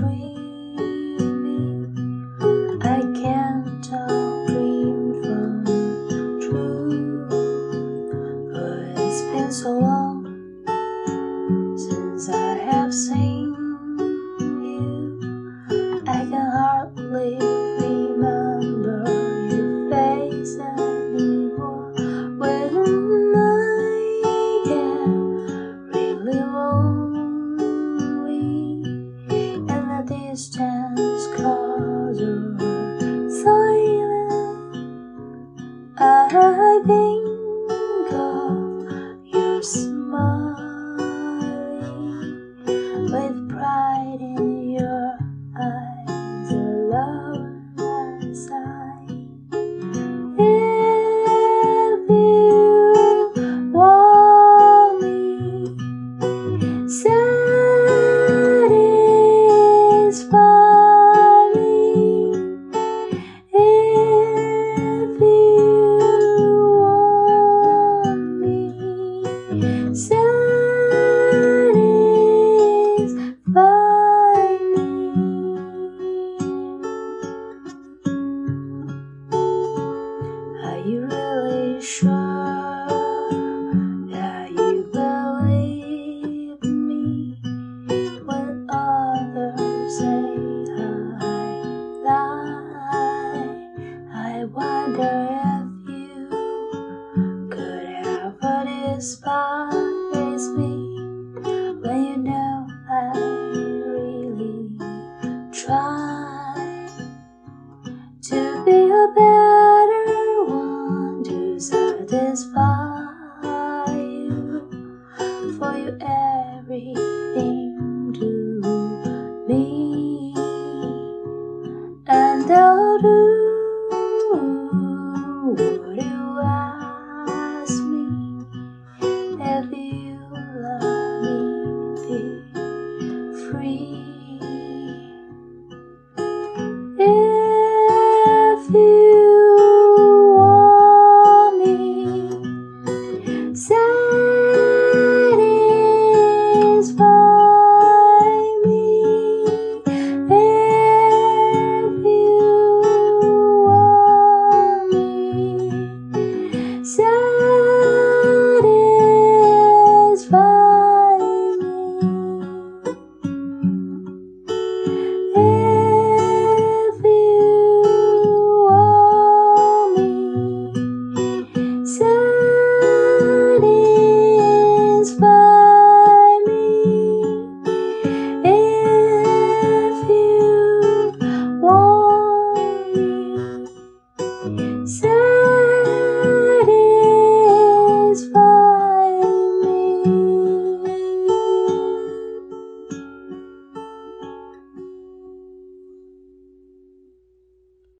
am despise me when you know I really try to be a better one to satisfy you for you everything.